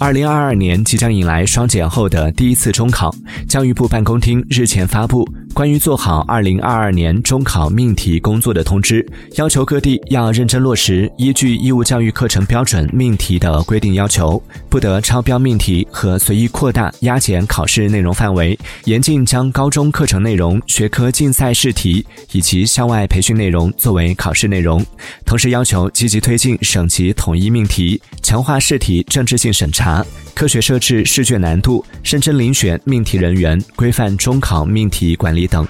二零二二年即将迎来双减后的第一次中考，教育部办公厅日前发布关于做好二零二二年中考命题工作的通知，要求各地要认真落实依据义务教育课程标准命题的规定要求，不得超标命题和随意扩大、压减考试内容范围，严禁将高中课程内容、学科竞赛试题以及校外培训内容作为考试内容。同时要求积极推进省级统一命题，强化试题政治性审查。科学设置试卷难度，认真遴选命题人员，规范中考命题管理等。